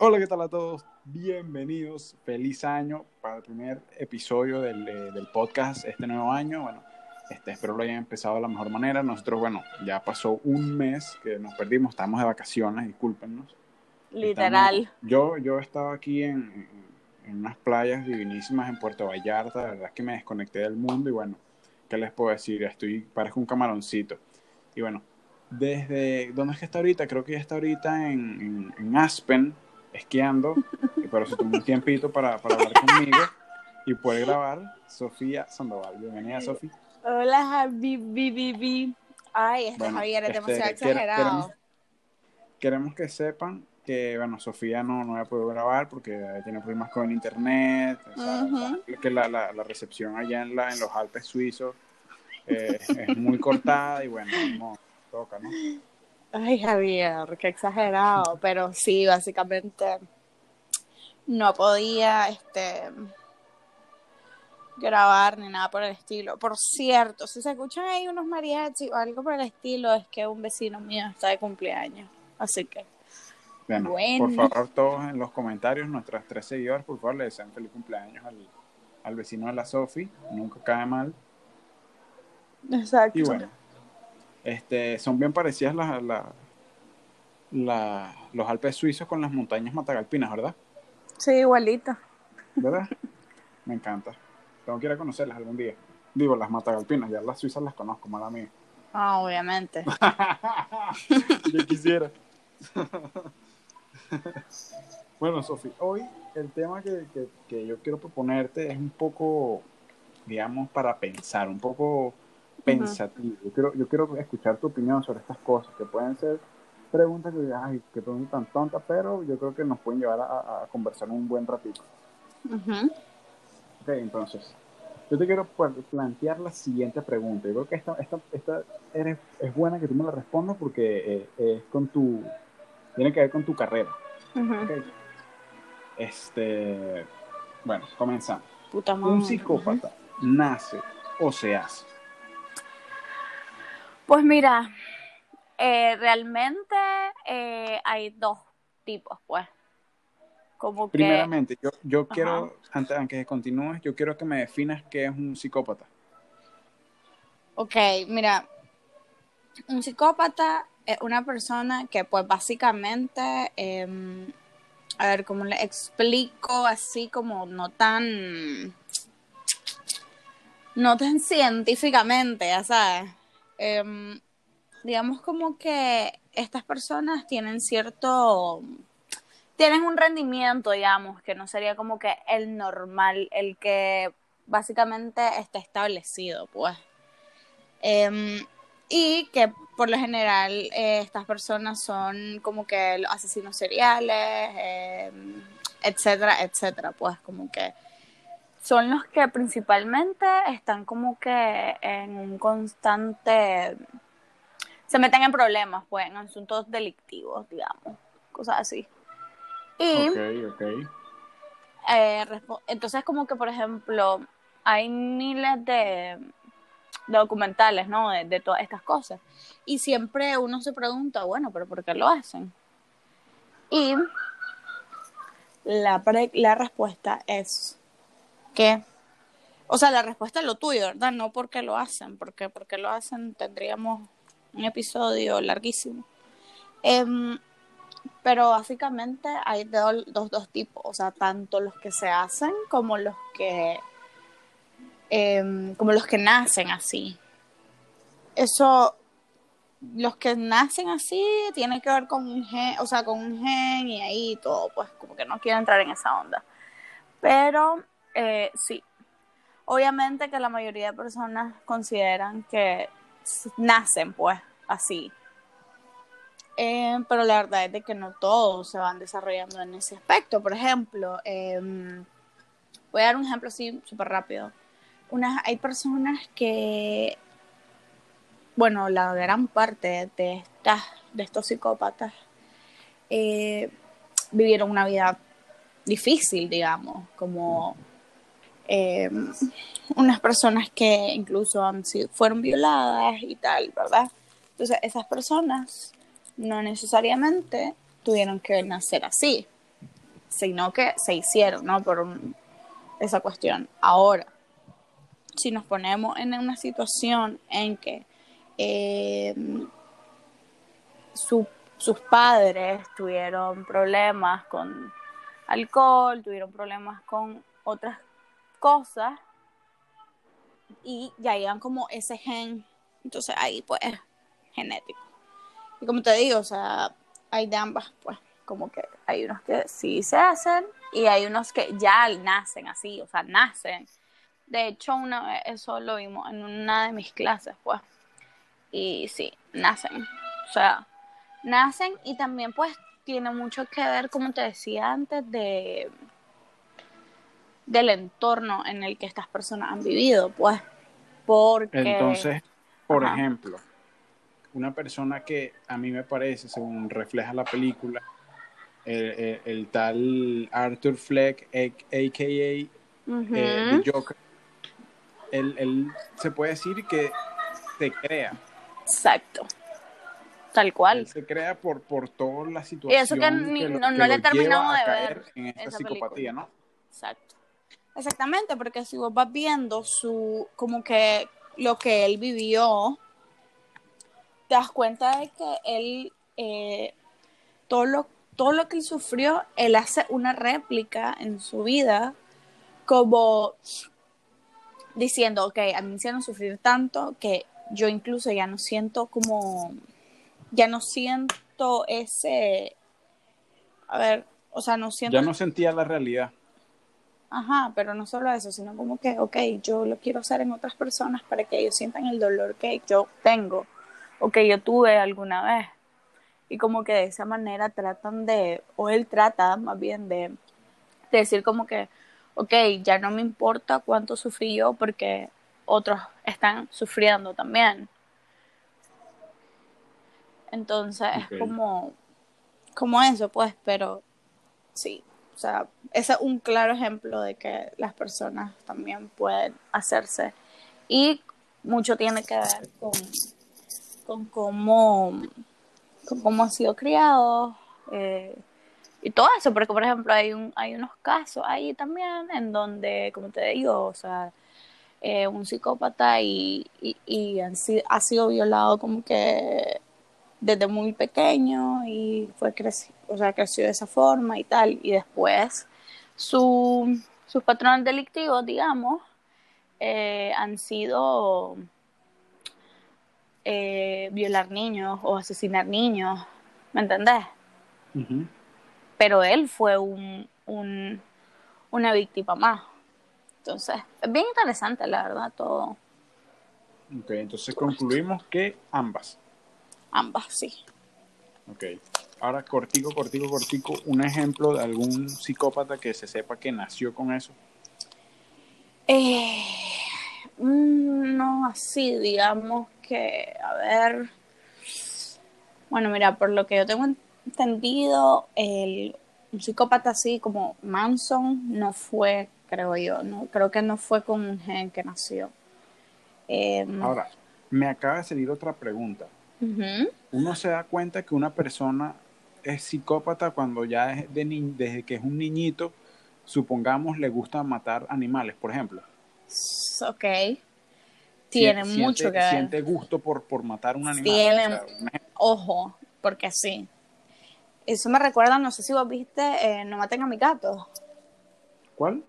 Hola, ¿qué tal a todos? Bienvenidos, feliz año para el primer episodio del, eh, del podcast este nuevo año. Bueno, este, espero lo hayan empezado de la mejor manera. Nosotros, bueno, ya pasó un mes que nos perdimos, estamos de vacaciones, discúlpenos. Literal. Estamos- yo, yo estaba aquí en, en- en unas playas divinísimas en Puerto Vallarta, la verdad es que me desconecté del mundo y bueno, ¿qué les puedo decir? Estoy, parezco un camaroncito. Y bueno, desde, ¿dónde es que está ahorita? Creo que ya está ahorita en, en- en Aspen, esquiando, y pero se tomó un tiempito para, para hablar conmigo y poder grabar. Sofía Sandoval, bienvenida Sofía. Hola, Javi, bi, bi, bi. Ay, este Bueno, Javier es este, demasiado exagerado. Queremos, queremos que sepan que, bueno, Sofía no, no había podido grabar porque eh, tiene problemas con el internet, o sea, que la, la, la recepción allá en, la, en los Alpes suizos eh, es muy cortada y bueno, no, toca, ¿no? Ay, Javier, qué exagerado. Pero sí, básicamente no podía este grabar ni nada por el estilo. Por cierto, si se escuchan ahí unos mariachi o algo por el estilo, es que un vecino mío está de cumpleaños. Así que, Bueno, Bueno. por favor, todos en los comentarios, nuestras tres seguidores, por favor, le desean feliz cumpleaños al, al vecino de la Sofi, nunca cae mal. exacto. Y bueno, este, son bien parecidas las, la- la- los Alpes suizos con las montañas matagalpinas, ¿verdad? Sí, igualito. ¿Verdad? Me encanta. Tengo que ir a conocerlas algún día. Digo, las matagalpinas, ya las suizas las conozco, mala mía. Ah, obviamente. Yo quisiera. bueno, Sofi, hoy el tema que, que- que yo quiero proponerte es un poco, digamos, para pensar, un poco pensativo. Yo quiero, yo quiero escuchar tu opinión sobre estas cosas, que pueden ser preguntas que, ay, que preguntas tan tontas, pero yo creo que nos pueden llevar a, a conversar un buen ratito. Ujú. Ok, entonces, yo te quiero plantear la siguiente pregunta. Yo creo que esta, esta, esta eres- es buena que tú me la respondas porque eh, es con tu, tiene que ver con tu carrera. Este, bueno, comenzamos. Puta madre. Un psicópata nace o se hace. Pues mira, eh, realmente eh, hay dos tipos, pues. Como que, Primeramente, yo, yo Ajá. quiero, antes, antes de continúes, yo quiero que me definas qué es un psicópata. ok, mira, un psicópata es una persona que pues básicamente, em, a ver, ¿cómo le explico así como no tan, no tan científicamente, ya sabes? Em, digamos como que estas personas tienen cierto, tienen un rendimiento, digamos, que no sería como que el normal, el que básicamente está establecido, pues. Em, y que por lo general eh, estas personas son como que los asesinos seriales, em, etcétera, etcétera, pues como que son los que principalmente están como que en un constante se meten en problemas, pues, en asuntos delictivos, digamos, cosas así. Y Ok, ok. eh, entonces como que, por ejemplo, hay miles de documentales, ¿no? De, todas estas cosas. Y siempre uno se pregunta, bueno, pero ¿por qué lo hacen? Y la, la respuesta es que, o sea, la respuesta es lo tuyo, ¿verdad? No porque lo hacen, porque porque lo hacen tendríamos un episodio larguísimo. Em, pero básicamente hay do- dos, dos tipos, o sea, tanto los que se hacen como los que em, como los que nacen así. Eso, los que nacen así tiene que ver con un gen, o sea, con un gen y ahí todo, pues como que no quiero entrar en esa onda. Pero eh, sí, obviamente que la mayoría de personas consideran que nacen pues así. Eh, pero la verdad es de que no todos se van desarrollando en ese aspecto. Por ejemplo, em, voy a dar un ejemplo así súper rápido. Unas, hay personas que, bueno, la gran parte de, estas, de estos psicópatas eh, vivieron una vida difícil, digamos, como eh, unas personas que incluso han sido, fueron violadas y tal, ¿verdad? Entonces, esas personas no necesariamente tuvieron que nacer así, sino que se hicieron, ¿no? Por esa cuestión. Ahora, si nos ponemos en una situación en que eh, su- sus padres tuvieron problemas con alcohol, tuvieron problemas con otras cosas y ya llegan como ese gen, entonces ahí pues es genético. Y como te digo, o sea, hay de ambas, pues como que hay unos que sí se hacen y hay unos que ya nacen así, o sea, nacen. De hecho, una vez eso lo vimos en una de mis clases, pues. Y sí, nacen. O sea, nacen y también pues tiene mucho que ver, como te decía antes, de del entorno en el que estas personas han vivido, pues. Porque Entonces, por Ajá. ejemplo, una persona que a mí me parece, según refleja la película, el, el- el tal Arthur Fleck, a.k.a. Ujú, eh, The Joker, él, él se puede decir que se crea. exacto. Tal cual. Él se crea por, por toda la Y situación. eso que ni- lo- no, no que le lo a de ver en esta esa psicopatía, película. ¿no? Exacto. Exactamente, porque si vos vas viendo su, como que lo que él vivió, te das cuenta de que él, eh, todo lo, todo lo que él sufrió, él hace una réplica en su vida, como diciendo, ok, a mí me hicieron sufrir tanto que yo incluso ya no siento como, ya no siento ese, a ver, o sea, no siento Ya no sentía la realidad. Ajá, pero no solo eso, sino como que, ok, yo lo quiero hacer en otras personas para que ellos sientan el dolor que yo tengo o que yo tuve alguna vez. Y como que de esa manera tratan de, o él trata más bien de, de decir como que, ok, ya no me importa cuánto sufrí yo porque otros están sufriendo también. Entonces es como, como eso, pues, pero sí, o sea, ese es un claro ejemplo de que las personas también pueden hacerse. Y mucho tiene que ver con, con cómo, con cómo han sido criados eh, y todo eso, porque por ejemplo hay, un, hay unos casos ahí también en donde, como te digo, o sea, eh, un psicópata y, y, y han ha sido violado como que desde muy pequeño y fue creci o sea, creció de esa forma y tal. Y después su, sus patrones delictivos, digamos, eh, han sido eh, violar niños o asesinar niños, ¿me entendés? Ujú. Pero él fue un, un, una víctima más. Entonces, es bien interesante, la verdad, todo, Ok, entonces concluimos que ambas. ambas, sí. Ok. Ahora, cortico, cortico, cortico, un ejemplo de algún psicópata que se sepa que nació con eso. Eh, mm, no así, digamos que, a ver, bueno, mira, por lo que yo tengo entendido, el, un psicópata así como Manson no fue, creo yo, no, creo que no fue con un gen que nació. Eh, Ahora, me acaba de salir otra pregunta. Uno se da cuenta que una persona es psicópata cuando ya es de ni- desde que es un niñito, supongamos, le gusta matar animales, por ejemplo. ok, tiene Siente- mucho que ver. Siente gusto por, por matar un animal. Tiene- O sea, un ejemplo. Ojo, porque sí. Eso me recuerda, no sé si vos viste eh, No maten a mi gato. ¿Cuál?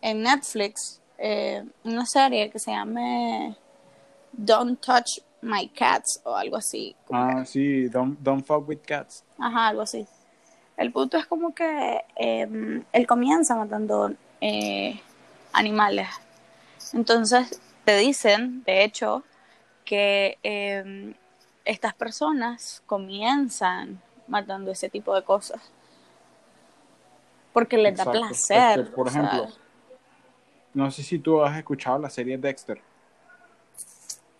en Netflix eh, una serie que se llama Don't Touch My Cats o algo así. que- Ah, sí, don't, don't fuck with cats. Ajá, algo así. El punto es como que eh, él comienza matando eh, animales. Entonces te dicen, de hecho, que eh, estas personas comienzan matando ese tipo de cosas. Porque les da Exacto. placer. Este, por ejemplo, no sé si tú has escuchado la serie Dexter.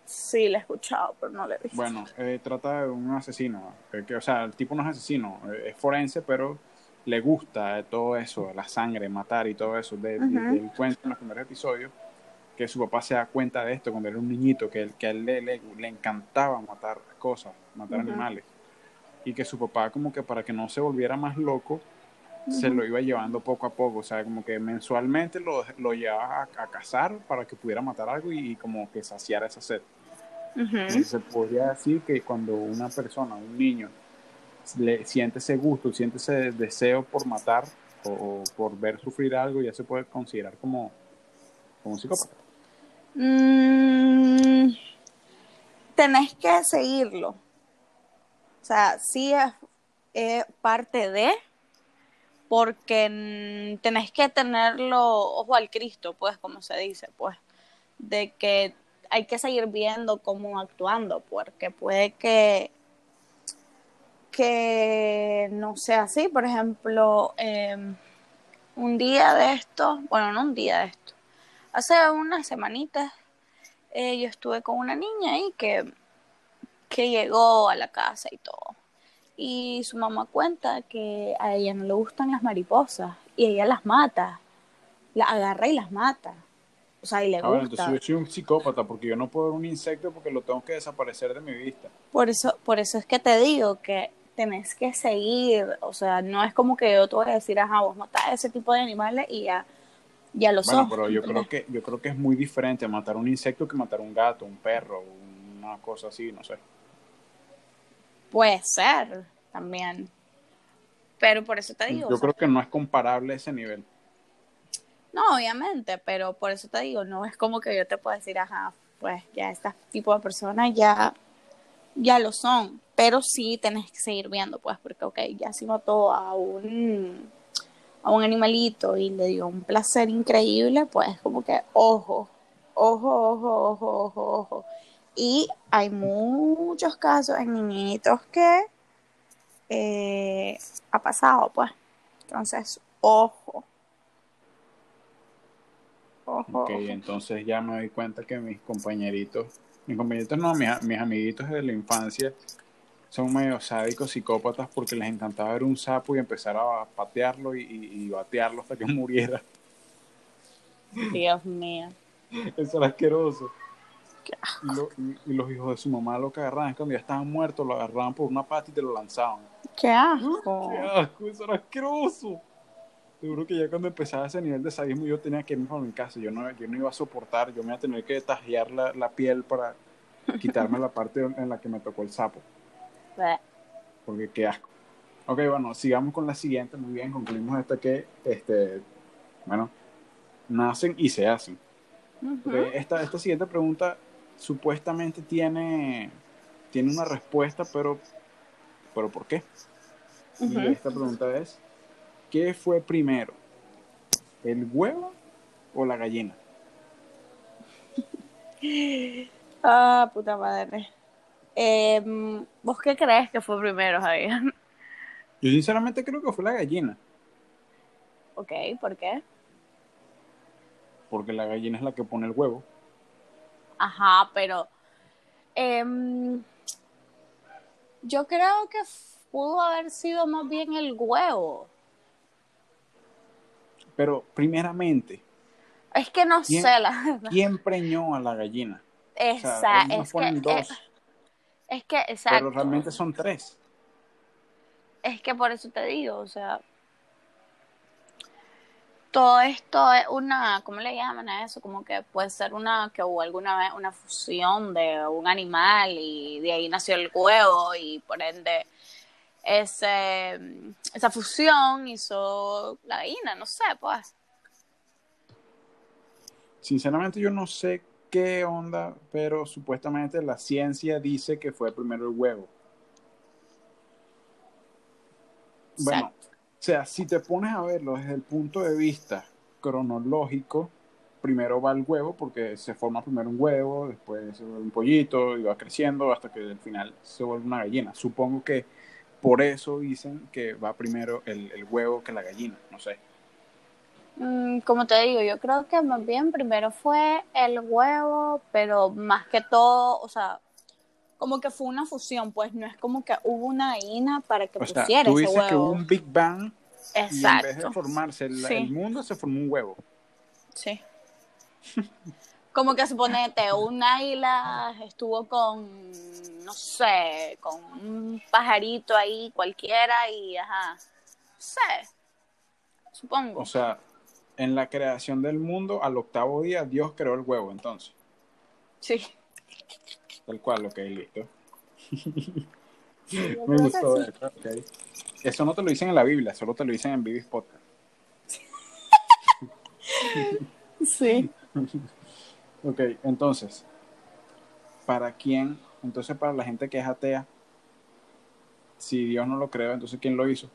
sí, la he escuchado, pero no la he visto. Bueno, eh, trata de un asesino. eh, que, o sea, el tipo no es asesino, eh, es forense, pero le gusta todo eso, la sangre, matar y todo eso, de, del cuento en los primeros episodios, que su papá se da cuenta de esto cuando era un niñito, que, él- que a él le, le, le encantaba matar cosas, matar animales, y que su papá como que para que no se volviera más loco, se lo iba llevando poco a poco, o sea, como que mensualmente lo, lo llevaba a, a cazar para que pudiera matar algo y, y como que saciara esa sed. Entonces, se podría decir que cuando una persona, un niño, le siente ese gusto, siente ese deseo por matar o, o por ver sufrir algo, ya se puede considerar como, como un psicópata. Mm, tenés que seguirlo. O sea, sí es, parte de, porque tenés que tenerlo ojo al Cristo, pues, como se dice, pues, de que hay que seguir viendo cómo actuando, porque puede que que no sea así. Por ejemplo, eh, un día de esto, bueno, no un día de esto, hace unas semanitas eh, yo estuve con una niña ahí que, que llegó a la casa y todo. Y su mamá cuenta que a ella no le gustan las mariposas y ella las mata, las agarra y las mata. O sea, y le Ah, bueno, gusta. entonces yo soy un psicópata porque yo no puedo ver un insecto porque lo tengo que desaparecer de mi vista. Por eso, por eso es que te digo que tenés que seguir, o sea, no es como que yo te voy a decir, ajá, vos matás a ese tipo de animales y ya, ya lo Bueno, sos. pero yo creo que yo creo que es muy diferente matar un insecto que matar un gato, un perro, una cosa así, no sé. Puede ser también. Pero por eso te digo. Yo o sea, creo que no es comparable ese nivel. No, obviamente, pero por eso te digo, no es como que yo te pueda decir, ajá, pues ya este tipo de personas ya, ya lo son. Pero sí tenés que seguir viendo, pues, porque, ok, ya si mató a un, a un animalito y le dio un placer increíble, pues como que, ojo, ojo, ojo, ojo, ojo, ojo. Y hay muchos casos en niñitos que eh, ha pasado, pues. Entonces, ojo. Ojo. Ok, entonces ya me doy cuenta que mis compañeritos, mis compañeritos no, mis, mis amiguitos de la infancia son medio sádicos, psicópatas, porque les encantaba ver un sapo y empezar a patearlo y, y- y batearlo hasta que muriera. Dios mío. Eso era asqueroso. Y, lo- y- y los hijos de su mamá lo que agarraban es cuando ya estaban muertos, lo agarraban por una pata y te lo lanzaban. Qué asco. ¡Qué asco! Eso era asqueroso. Seguro que ya cuando empezaba ese nivel de sadismo yo tenía que irme para mi casa. Yo no, yo no iba a soportar, yo me iba a tener que tajear la, la piel para quitarme la parte en la que me tocó el sapo. Porque qué asco. Ok, bueno, sigamos con la siguiente. Muy bien, concluimos esta que, este, bueno, nacen y se hacen. Ok, esta, esta siguiente pregunta supuestamente tiene, tiene una respuesta, pero, pero ¿por qué? Y esta pregunta es, ¿qué fue primero? ¿El huevo o la gallina? Ah, puta madre. Em, ¿Vos qué crees que fue primero, Javier? Yo sinceramente creo que fue la gallina, ok, ¿por qué? porque la gallina es la que pone el huevo. Ajá, pero em, yo creo que pudo haber sido más bien el huevo. Pero primeramente, Es que no sé, la verdad. ¿quién preñó a la gallina? O sea, es que, ponen dos, es que, exacto. pero realmente son tres. Es que por eso te digo, o sea, todo esto es una, ¿cómo le llaman a eso? Como que puede ser una, que hubo alguna vez una fusión de un animal y de ahí nació el huevo y por ende ese, esa fusión hizo la gallina, no sé, pues. Sinceramente yo no sé qué onda, pero supuestamente la ciencia dice que fue primero el huevo. Bueno, Exacto. o sea, si te pones a verlo desde el punto de vista cronológico, primero va el huevo porque se forma primero un huevo, después se vuelve un pollito y va creciendo hasta que al final se vuelve una gallina. Supongo que por eso dicen que va primero el, el huevo que la gallina, no sé. Mm, como te digo, yo creo que más bien primero fue el huevo, pero más que todo, o sea, como que fue una fusión, pues no es como que hubo una gallina para que O sea, pusiera tú ese dices que hubo un Big Bang Y en vez de Exacto. formarse el, Sí. el mundo, se formó un huevo. Sí. Como que suponete, un águila estuvo con, no sé, con un pajarito ahí cualquiera y, ajá, no sé, supongo. O sea, en la creación del mundo, al octavo día, Dios creó el huevo, entonces. Sí. Tal cual, ok, listo. Me gustó sí. eso, ok. Eso no te lo dicen en la Biblia, solo te lo dicen en Vivis Podcast. Sí. Ok, entonces, ¿para quién? Entonces, para la gente que es atea, si Dios no lo creó, entonces ¿quién lo hizo?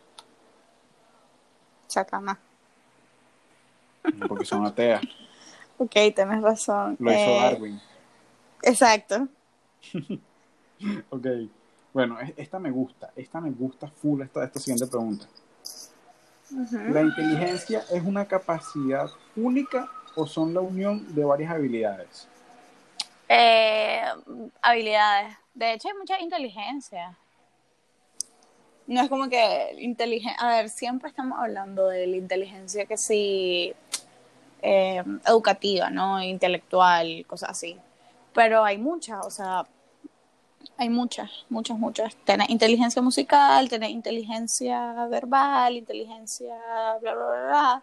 Satanás. Porque son ateas. Ok, tenés razón. Lo hizo Eh, Darwin. Exacto. Ok. Bueno, es- esta me gusta. Esta me gusta full esta, esta siguiente pregunta. ¿La inteligencia es una capacidad única o son la unión de varias habilidades? Eh, habilidades. De hecho, hay mucha inteligencia. No es como que inteligencia. A ver, siempre estamos hablando de la inteligencia que sí. eh, educativa, ¿no? Intelectual, cosas así. Pero hay muchas, o sea. Hay muchas, muchas, muchas. Tenés inteligencia musical, tenés inteligencia verbal, inteligencia bla, bla, bla, bla.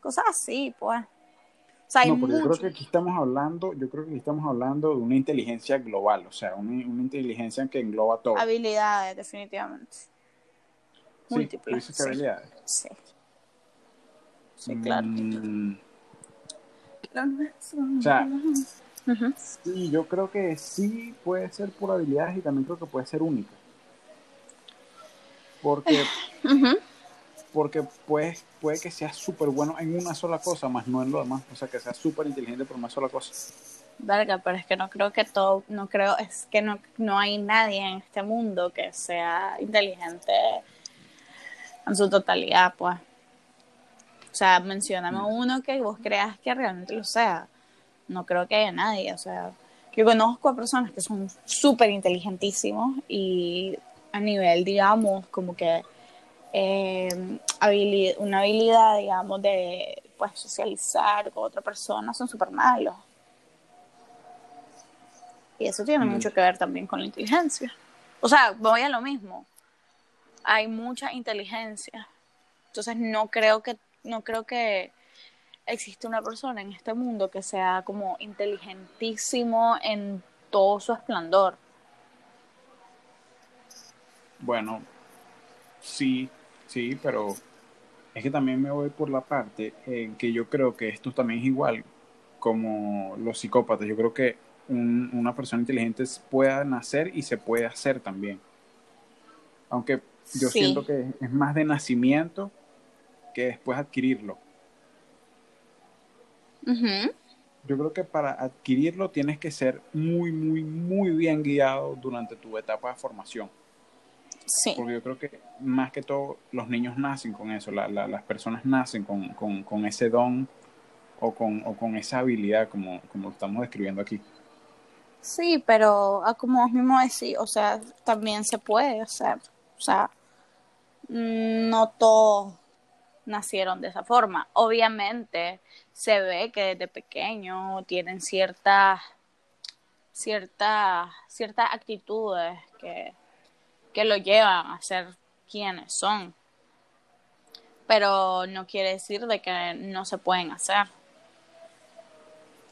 Cosas así, pues. O sea, hay No, pero yo creo muchas. que aquí estamos hablando, yo creo que aquí estamos hablando de una inteligencia global, o sea, una, una inteligencia que engloba todo. Habilidades, definitivamente. Sí, ¿tú múltiples, sí. habilidades. Sí. Sí, claro. Mm, O o sí, yo creo que sí puede ser por habilidades y también creo que puede ser única. Porque, porque puede, puede que sea súper bueno en una sola cosa, más no en lo demás. O sea, que sea súper inteligente por una sola cosa. Verga, pero es que no creo que todo, no creo, es que no, no hay nadie en este mundo que sea inteligente en su totalidad, pues. O sea, mencioname Mm. uno que vos creas que realmente lo sea. No creo que haya nadie, o sea, yo conozco a personas que son súper inteligentísimos y a nivel, digamos, como que eh, habili- una habilidad, digamos, de pues socializar con otra persona son súper malos. Y eso tiene Mm. mucho que ver también con la inteligencia. O sea, voy a lo mismo. Hay mucha inteligencia. Entonces no creo que, no creo que existe una persona en este mundo que sea como inteligentísimo en todo su esplendor. Bueno, sí, sí, pero es que también me voy por la parte en que yo creo que esto también es igual como los psicópatas. Yo creo que un- una persona inteligente pueda nacer y se puede hacer también. Aunque yo Sí. siento que es más de nacimiento que después adquirirlo. Yo creo que para adquirirlo tienes que ser muy, muy, muy bien guiado durante tu etapa de formación. Sí. Porque yo creo que más que todo los niños nacen con eso, la- la- las personas nacen con, con- con ese don o con, o con esa habilidad como, como lo estamos describiendo aquí. Sí, pero ah, como vos mismo decís, o sea, también se puede hacer. O sea, mm, no todos nacieron de esa forma. Obviamente se ve que desde pequeño tienen ciertas ciertas ciertas actitudes que, que lo llevan a ser quienes son. Pero no quiere decir de que no se pueden hacer.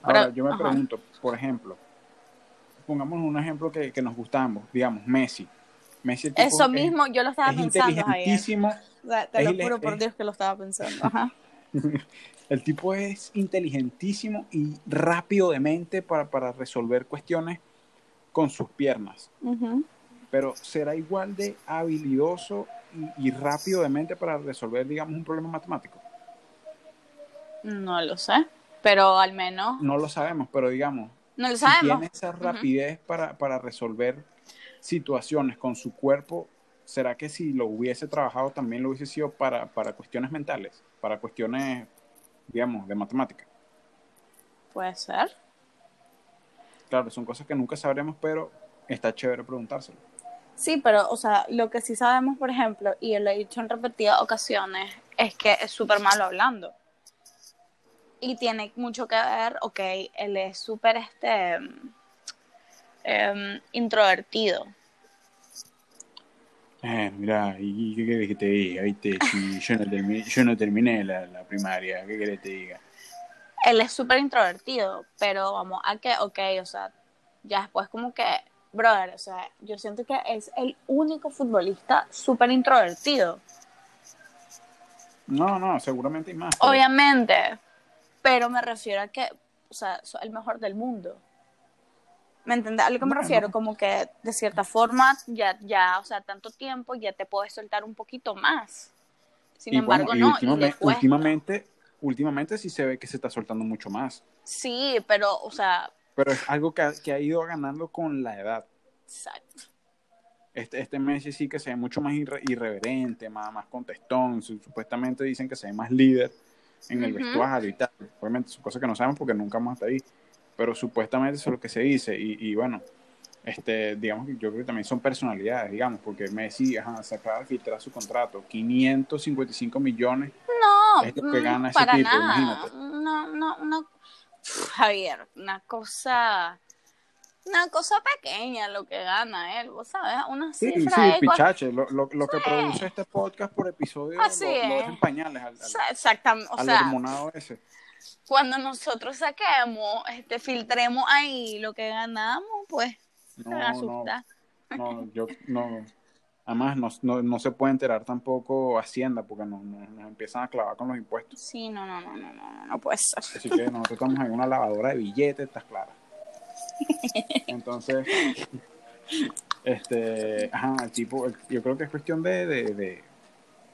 Ahora, Pero- yo me ajá. pregunto, por ejemplo, pongamos un ejemplo que, que nos gusta a ambos, digamos, Messi. Messi el tipo Eso es- mismo yo lo estaba es pensando ayer. Inteligentísimo. O sea, te Es lo juro por Dios que lo estaba pensando. Ajá. El tipo es inteligentísimo y rápido de mente para, para resolver cuestiones con sus piernas. Pero será igual de habilidoso y, y rápido de mente para resolver, digamos, un problema matemático. No lo sé, pero al menos No lo sabemos, pero digamos, no lo si sabemos. tiene esa rapidez para, para resolver situaciones con su cuerpo, ¿será que si lo hubiese trabajado también lo hubiese sido para, para cuestiones mentales, para cuestiones, digamos, de matemática? Puede ser. Claro, son cosas que nunca sabremos, pero está chévere preguntárselo. Sí, pero, o sea, lo que sí sabemos, por ejemplo, y lo he dicho en repetidas ocasiones, es que es súper malo hablando. Y tiene mucho que ver, ok, él es súper este, em, introvertido. Eh, mira, ¿y qué querés que te diga? ¿Viste? Si yo no terminé, yo no terminé la, la primaria, ¿qué querés que te diga? Él es súper introvertido, pero vamos a que, ok, o sea, ya después como que, brother, o sea, yo siento que es el único futbolista súper introvertido. No, no, seguramente hay más. pero- Obviamente, pero me refiero a que, o sea, es el mejor del mundo. ¿Me entiendes? A lo que me Bueno. refiero, como que de cierta forma, ya, ya, o sea, tanto tiempo, ya te puedes soltar un poquito más. Sin y embargo, bueno, y no, últimamente, últimamente, últimamente sí se ve que se está soltando mucho más. Sí, pero, o sea, Pero es algo que ha, que ha ido ganando con la edad. exacto. Este, este Messi sí que se ve mucho más irre- irreverente, más, más contestón. Su- Supuestamente dicen que se ve más líder en el vestuario y tal. Obviamente son cosas que no sabemos porque nunca hemos estado ahí. Pero supuestamente eso es lo que se dice. Y, y bueno, este, digamos que yo creo que también son personalidades, digamos, porque Messi ajá, se acaba de filtrar su contrato. 555 millones. No, Es lo que mm, gana ese para tipo, nada. imagínate. No, no, no. Javier, una cosa, una cosa pequeña lo que gana él, vos sabes, una Sí, cifra sí, de cua- pichache. Lo, lo, lo que Sí. produce este podcast por episodio Así lo, lo es. en pañales al, al, Exactamente, o al sea, hormonado ese. Cuando nosotros saquemos, este, filtremos ahí lo que ganamos, pues, se No, no, asustar. no, yo no. Además, no, no, no se puede enterar tampoco Hacienda porque nos, nos, empiezan a clavar con los impuestos. Sí, no, no, no, no, no, no, no puede ser. Así que nosotros estamos en una lavadora de billetes, estás clara. Entonces, este, ajá, el tipo, el- yo creo que es cuestión de, de, de,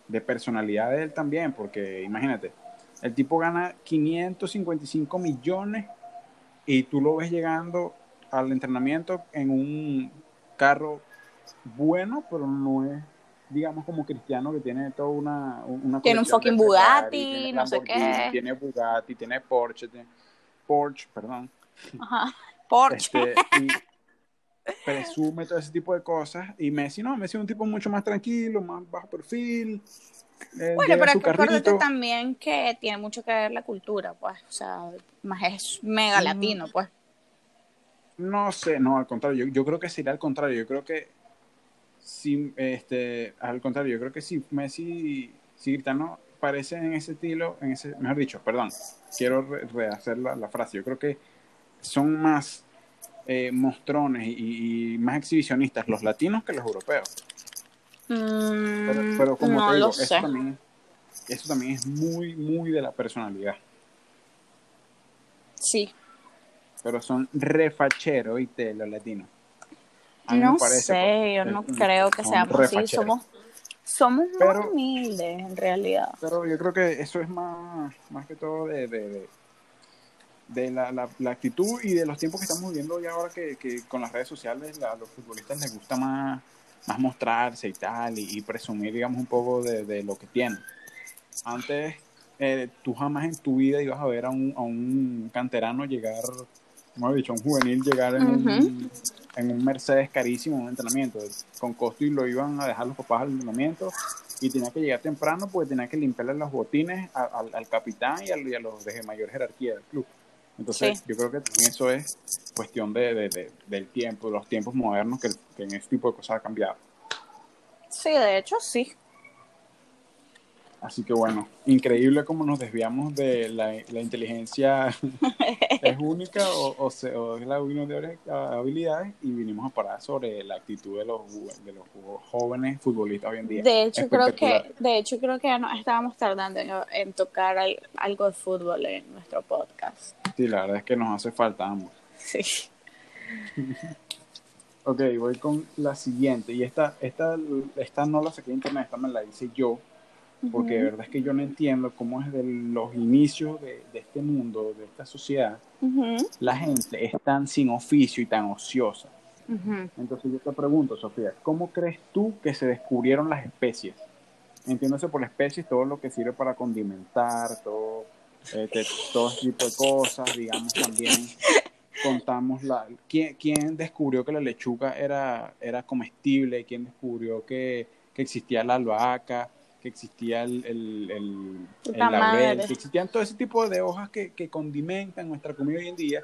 de personalidad de él también, porque imagínate, el tipo gana 555 millones y tú lo ves llegando al entrenamiento en un carro bueno, pero no es, digamos, como Cristiano que tiene toda una... una Tiene un fucking Bugatti, no sé qué. Tiene Bugatti, tiene Porsche, tiene Porsche, perdón. Ajá. Porsche. Este, y presume todo ese tipo de cosas. Y Messi no, Messi es un tipo mucho más tranquilo, más bajo perfil. Eh, Bueno, pero acuérdate también que tiene mucho que ver la cultura, pues, o sea, más es mega Mm. latino, pues. No sé, no, al contrario, yo, yo creo que sería al contrario. Yo creo que si, este, al contrario, yo creo que si Messi, si Cristiano parece en ese estilo, en ese, mejor dicho, perdón, quiero re- rehacer la, la frase. Yo creo que son más eh, mostrones y, y más exhibicionistas los latinos que los europeos. Pero, Mm, pero como no te digo, eso también, eso también es muy, muy de la personalidad. Sí. Pero son refacheros, ¿viste? Los latinos. No parece, sé, yo no creo que seamos así. Somos, somos muy humildes, en realidad. Pero yo creo que eso es más, más que todo de, de, de- de la, la, la actitud y de los tiempos que estamos viviendo ya ahora que, que con las redes sociales la- a los futbolistas les gusta más, más mostrarse y tal y, y presumir, digamos, un poco de, de lo que tienen. Antes, eh, tú jamás en tu vida ibas a ver a un, a un canterano llegar, como he dicho, a un juvenil llegar en, un, Ujú. en un Mercedes carísimo, en un entrenamiento. Con costo y lo iban a dejar los papás al entrenamiento y tenía que llegar temprano porque tenía que limpiarle los botines a- al, al capitán y, a los de mayor jerarquía del club. Entonces, Sí. yo creo que también eso es cuestión de, de- de- del tiempo, los tiempos modernos que, que en ese tipo de cosas ha cambiado. Sí, de hecho, sí. Así que bueno, increíble cómo nos desviamos de la, la inteligencia es única o, o, se- o es la unión de habilidades y vinimos a parar sobre la actitud de los, de los jóvenes futbolistas hoy en día. De hecho, creo que, de hecho, creo que ya estábamos tardando en, en tocar al- algo de fútbol en nuestro podcast. Sí, la verdad es que nos hace falta ambos. Sí. Ok, voy con la siguiente. Y esta, esta, esta no la saqué de internet, esta me la hice yo, porque de Ujú. verdad es que yo no entiendo cómo es de los inicios de, de este mundo, de esta sociedad, la gente es tan sin oficio y tan ociosa. Entonces yo te pregunto, Sofía, ¿cómo crees tú que se descubrieron las especies? Entiéndase por especies todo lo que sirve para condimentar, todo, eh, te- todo tipo de cosas, digamos también contamos la quién, quién descubrió que la lechuga era, era comestible, quién descubrió que, que existía la albahaca, que existía el, el, el, el laurel, que existían todo ese tipo de hojas que, que condimentan nuestra comida hoy en día.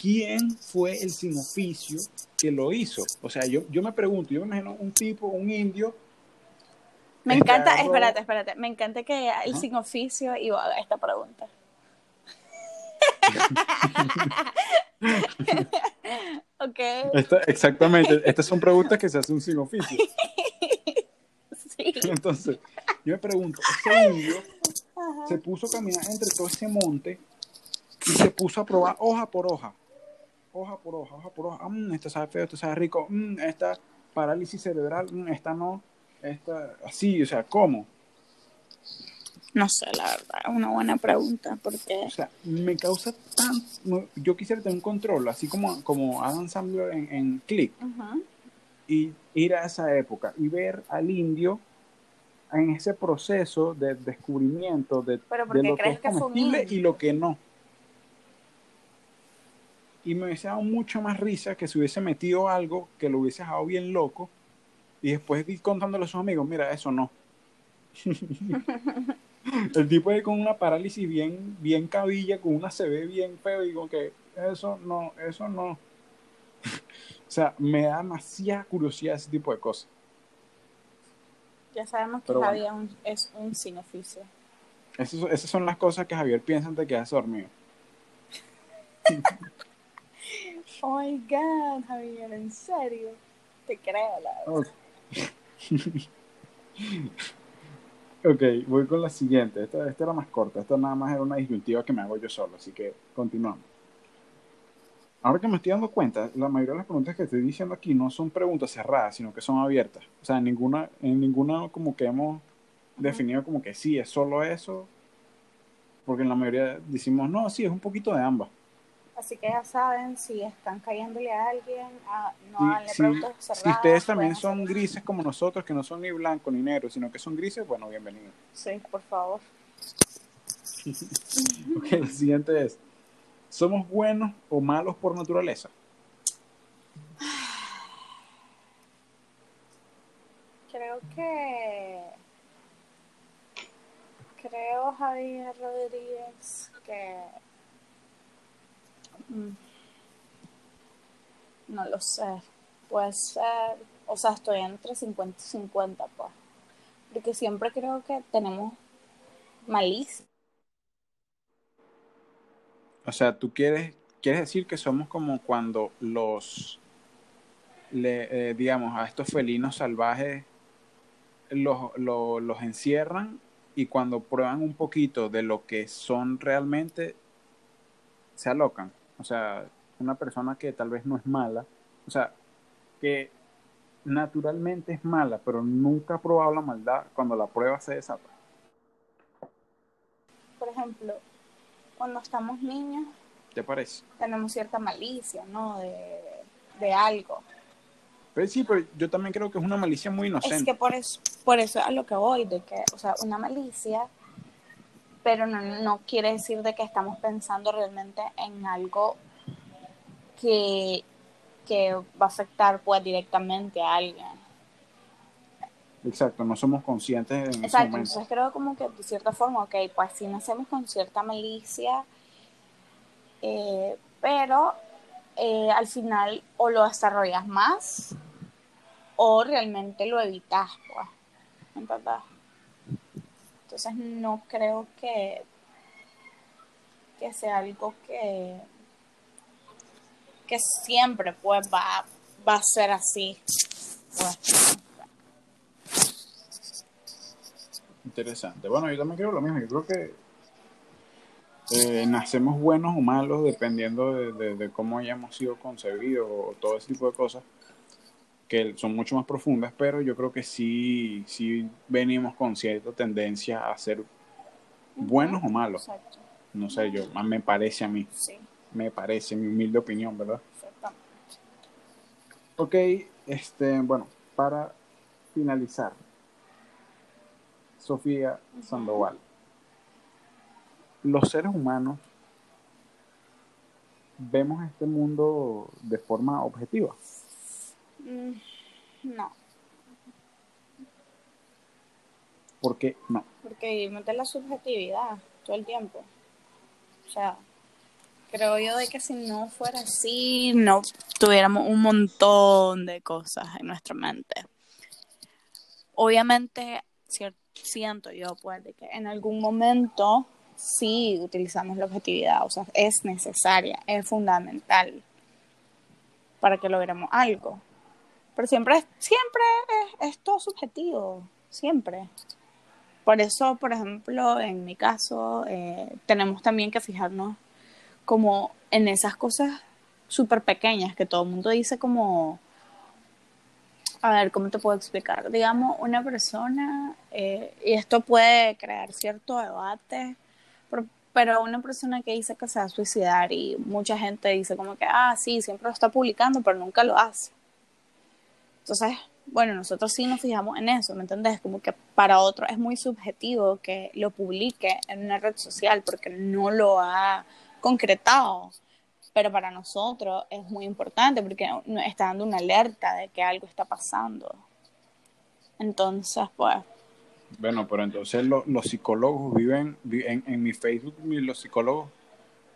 ¿Quién fue el sin oficio que lo hizo? O sea, yo, yo me pregunto, yo me imagino un tipo, un indio, Me Este encanta, agarró- espérate, espérate, me encanta que el sin oficio haga esta pregunta. ok, esta- exactamente, estas son preguntas que se hacen sin oficio. sí. Entonces, yo me pregunto, ese indio Ajá. se puso a caminar entre todo ese monte y se puso a probar hoja por hoja. Hoja por hoja, hoja por hoja. Mm, esta sabe feo, esta sabe rico. Mm, esta parálisis cerebral, mm, esta no. Esta, así, o sea, ¿cómo? No sé, la verdad, es una buena pregunta, porque O sea, me causa tan... Yo quisiera tener un control, así como, como Adam Sandler en, en Click, y ir a esa época y ver al indio en ese proceso de descubrimiento de, Pero ¿por de lo que es comestible y lo que no. Y me hubiese dado mucha más risa que se hubiese metido algo que lo hubiese dejado bien loco y después ir contándole a sus amigos, mira, eso no. El tipo ahí con una parálisis bien, bien cabilla, con una CB bien feo, y como que eso no, eso no. O sea, me da demasiada curiosidad ese tipo de cosas. ya sabemos que Pero. Javier es un- es un sin oficio. Esas, esas son las cosas que Javier piensa antes de quedarse dormido. Oh my god, Javier, en serio. Te creo, la verdad. Ok, voy con la siguiente. Esta, esta era más corta. Esta nada más era una disyuntiva que me hago yo solo, así que continuamos. Ahora que me estoy dando cuenta, la mayoría de las preguntas que estoy diciendo aquí no son preguntas cerradas, sino que son abiertas. O sea, en ninguna, en ninguna como que hemos definido como que sí, es solo eso. Porque en la mayoría decimos, no, sí, es un poquito de ambas. Así que ya saben, si están cayéndole a alguien, ah, no Si, haganle si- si ustedes también son hacer- grises como nosotros, que no son ni blanco ni negro, sino que son grises, bueno, bienvenidos. Sí, por favor. Ok, la siguiente es, ¿somos buenos o malos por naturaleza? Creo que. Creo, Javier Rodríguez, que. Mm, No lo sé. Puede ser. O sea, estoy entre 50 y 50, pues. Porque siempre creo que tenemos malicia. O sea, tú quieres, quieres decir que somos como cuando los, le, eh, digamos, a estos felinos salvajes los, los, los encierran y cuando prueban un poquito de lo que son realmente, se alocan. O sea, una persona que tal vez no es mala, o sea, que naturalmente es mala, pero nunca ha probado la maldad, cuando la prueba se desata. Por ejemplo, cuando estamos niños, ¿Te parece? tenemos cierta malicia, ¿no? De, de algo. Pero sí, pero yo también creo que es una malicia muy inocente. Es que por eso, por eso es a lo que voy, de que, o sea, una malicia, pero no, no quiere decir de que estamos pensando realmente en algo que, que va a afectar pues directamente a alguien. Exacto, no somos conscientes en ese Exacto, momento. entonces creo como que de cierta forma, ok, pues sí nacemos con cierta malicia, eh, pero eh, al final o lo desarrollas más o realmente lo evitas, pues, ¿entendés? Entonces no creo que, que sea algo que, que siempre pues va, va a ser así. Interesante. Bueno, yo también creo lo mismo. Yo creo que eh, nacemos buenos o malos dependiendo de, de- de cómo hayamos sido concebidos o todo ese tipo de cosas que son mucho más profundas, pero yo creo que sí, sí venimos con cierta tendencia a ser buenos o malos. Exacto, No sé, yo, me parece a mí, sí, me parece, mi humilde opinión, ¿verdad? exactamente. Ok, este, bueno, para finalizar, Sofía Sandoval, los seres humanos vemos este mundo de forma objetiva. Mm, No, porque no. Porque de la subjetividad todo el tiempo. O sea, creo yo de que si no fuera así, no tuviéramos un montón de cosas en nuestra mente. Obviamente, siento yo, pues, de que en algún momento sí utilizamos la objetividad, o sea, es necesaria, es fundamental para que logremos algo. Pero siempre, siempre es, es todo subjetivo, siempre. Por eso, por ejemplo, en mi caso, eh, tenemos también que fijarnos como en esas cosas súper pequeñas que todo el mundo dice como, a ver, ¿cómo te puedo explicar? Digamos, una persona, eh, y esto puede crear cierto debate, pero, pero, una persona que dice que se va a suicidar y mucha gente dice como que, ah, sí, siempre lo está publicando, pero nunca lo hace. Entonces, bueno, nosotros sí nos fijamos en eso, ¿me entendés? Como que para otro es muy subjetivo que lo publique en una red social porque no lo ha concretado. Pero para nosotros es muy importante porque está dando una alerta de que algo está pasando. Entonces, pues... Bueno, pero entonces los psicólogos viven, en, en mi Facebook, los psicólogos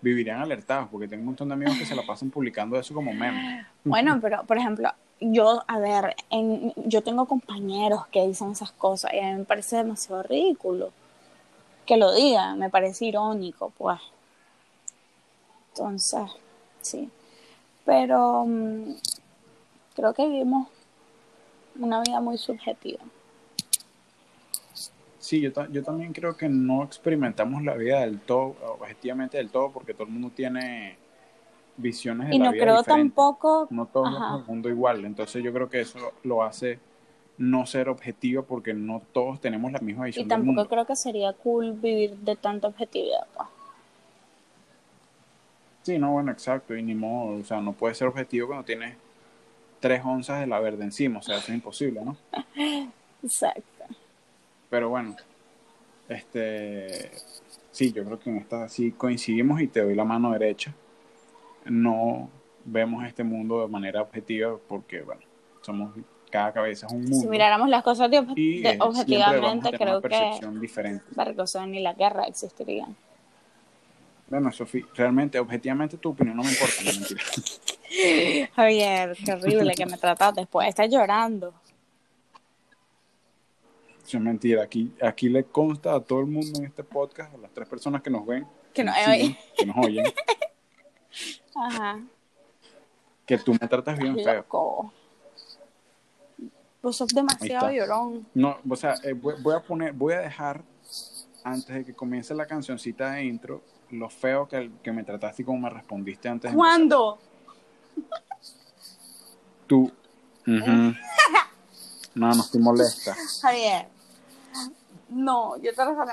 vivirían alertados porque tengo un montón de amigos que se la pasan publicando eso como memes. Bueno, pero por ejemplo, yo, a ver, en, yo tengo compañeros que dicen esas cosas y a mí me parece demasiado ridículo que lo digan, me parece irónico, pues. Entonces, sí. Pero mm, creo que vivimos una vida muy subjetiva. Sí, yo, yo también creo que no experimentamos la vida del todo, objetivamente del todo, porque todo el mundo tiene visiones de y la no creo tampoco no todos en el mundo igual. Entonces yo creo que eso lo hace no ser objetivo porque no todos tenemos la misma visión y tampoco creo que sería cool vivir de tanta objetividad pues. sí no bueno exacto. Y ni modo. O sea no puede ser objetivo cuando tienes tres onzas de la verde encima. O sea eso es imposible no exacto. Pero bueno este sí yo creo que en esta sí coincidimos y te doy la mano derecha no vemos este mundo de manera objetiva porque, bueno, somos cada cabeza es un mundo. Si miráramos las cosas de, objetivamente, creo que diferente. ni la guerra existirían. Bueno, Sofía, realmente, objetivamente tu opinión no me importa, no mentira. Javier, qué horrible que me tratas después. Estás llorando. Eso es mentira. Aquí, aquí le consta a todo el mundo en este podcast, a las tres personas que nos ven, que, nos, que nos oyen, Ajá. Que tú me tratas bien feo. Vos sos demasiado llorón. No, o sea, eh, voy, a poner, voy a dejar, antes de que comience la cancioncita de intro, lo feo que, que me trataste y cómo me respondiste antes. ¿Cuándo? Tú. no, no estoy molesta. Javier. No, yo te refiero.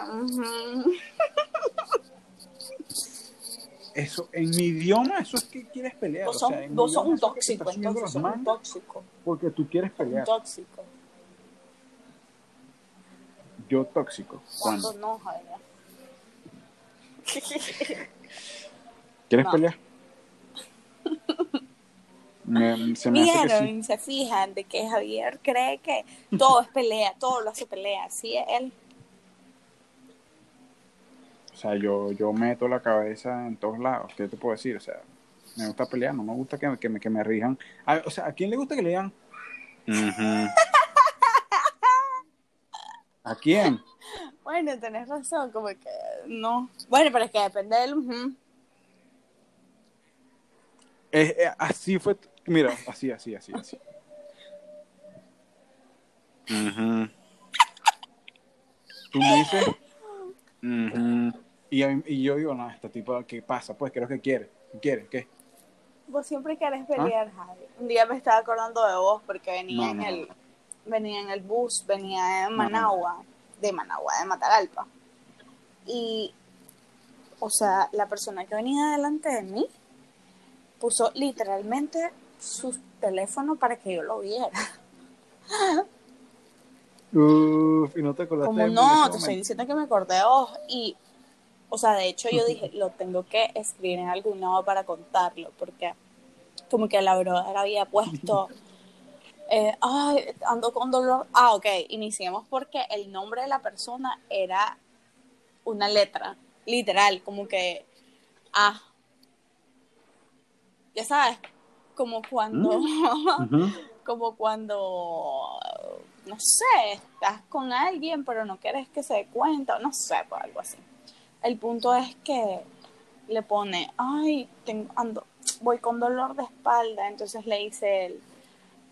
Eso, en mi idioma, eso es que quieres pelear. Vos sos, o un tóxico, entonces sos un tóxico. Porque tú quieres pelear. Tóxico. Yo tóxico. ¿Cuándo? no, Javier? ¿Quieres pelear? se me Vieron, se fijan de que Javier cree que todo es pelea, todo lo hace pelea, es él. O sea, yo, yo meto la cabeza en todos lados. ¿Qué te puedo decir? O sea, me gusta pelear, no me gusta que, que, me, que me rijan. o sea, ¿a quién le gusta que le digan? ¿A quién? Bueno, tenés razón, como que no. Bueno, pero es que depende del... Eh, así fue, mira, así, así, así, así. Tú me dices, y, y, yo digo, no, este tipo, ¿qué pasa? Pues, ¿qué es lo que quiere? ¿Qué quiere? ¿Qué? Vos siempre querés pelear, ¿Ah? Javi. Un día me estaba acordando de vos porque venía en el venía en el bus, venía en Managua, de Managua, de Matagalpa. Y, o sea, la persona que venía delante de mí puso literalmente su teléfono para que yo lo viera. Uf, y no te acordaste. Como no, te estoy diciendo que me acordé de vos. Y o sea, de hecho yo dije, lo tengo que escribir en algún lado para contarlo, porque como que la brother había puesto Eh, ay, ando con dolor. Ah, ok, iniciemos porque el nombre de la persona era una letra, literal, como que Ah. Ya sabes, como cuando, Ujú. como cuando, no sé, estás con alguien pero no quieres que se dé cuenta, no sé, pues algo así. El punto es que le pone, ay, tengo, ando, voy con dolor de espalda, entonces le dice él,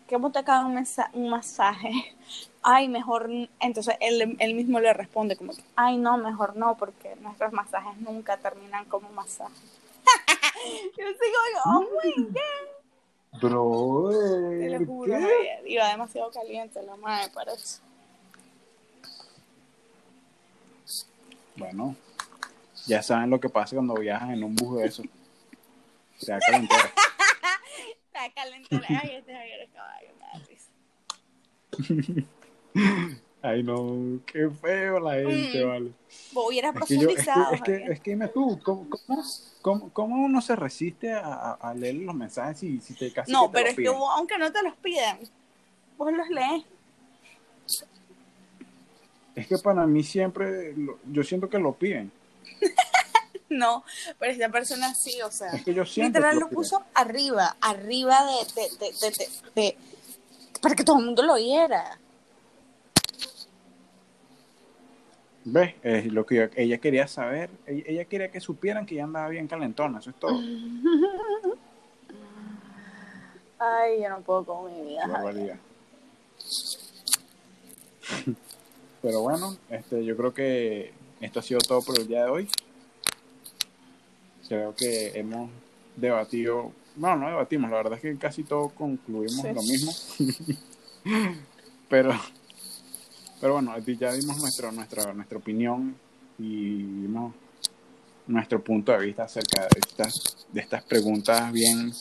¿cómo te cae un, un masaje? Ay, mejor, n-". entonces él, él mismo le responde como, que, ay, no, mejor no, porque nuestros masajes nunca terminan como masajes. Yo sigo, oh my god, Bro, te lo juro, ¿qué? Iba demasiado caliente la madre para eso. Bueno, ya saben lo que pasa cuando viajan en un bus de eso. Se da calentera. Está caliente, ay, este Javier es caballo, me da risa. Ay, no, qué feo la gente, Mm. vale. Vos hubieras Es que, yo, es, que, profundizado, es, que, que dime tú, ¿cómo, cómo, cómo, uno se resiste a, a- leer los mensajes si, si te casi No, que te pero es que piden? vos, aunque no te los pidan, vos los lees. Es que para mí siempre, lo- yo siento que lo piden. No, pero esta persona sí, o sea, Es que yo literal lo lo puso arriba, arriba de, de, de, de, para que todo el mundo lo oyera. ¿Ves? Es lo que yo- ella quería saber. Ella, ella quería que supieran que ella andaba bien calentona, eso es todo. Ay, yo no puedo con mi vida. Pero bueno, este, yo creo que esto ha sido todo por el día de hoy. Creo que hemos debatido, bueno, no debatimos, la verdad es que casi todo concluimos Sí. lo mismo. pero, pero bueno, ya dimos nuestro, nuestra, nuestra opinión y dimos nuestro punto de vista acerca de estas, de estas preguntas bien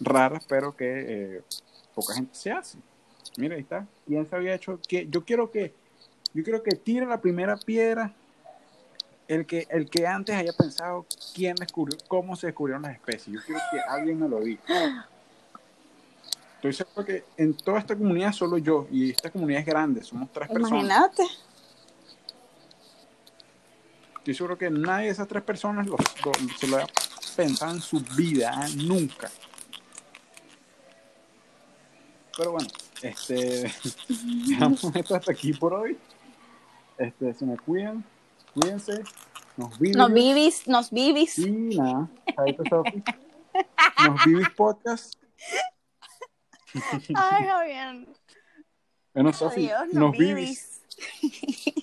raras, pero que eh, poca gente se hace. Mira, ahí está. ¿Quién se había hecho? que Yo quiero que, yo quiero que tire la primera piedra el que, el que antes haya pensado quién descubrió, cómo se descubrieron las especies. Yo quiero que alguien me lo diga. Estoy seguro que en toda esta comunidad solo yo, y esta comunidad es grande, somos tres personas. Imagínate. Estoy seguro que nadie de esas tres personas lo- lo- se lo ha pensado en su vida, ¿eh? nunca. Pero bueno, este, dejamos esto hasta aquí por hoy. Este, se me cuidan, cuídense, nos vimos. Nos vivis, nos vivis. Y nada, Sofi. Nos vivis podcast. Ay, Javier. Bueno, Sofi, nos vivis. vivis.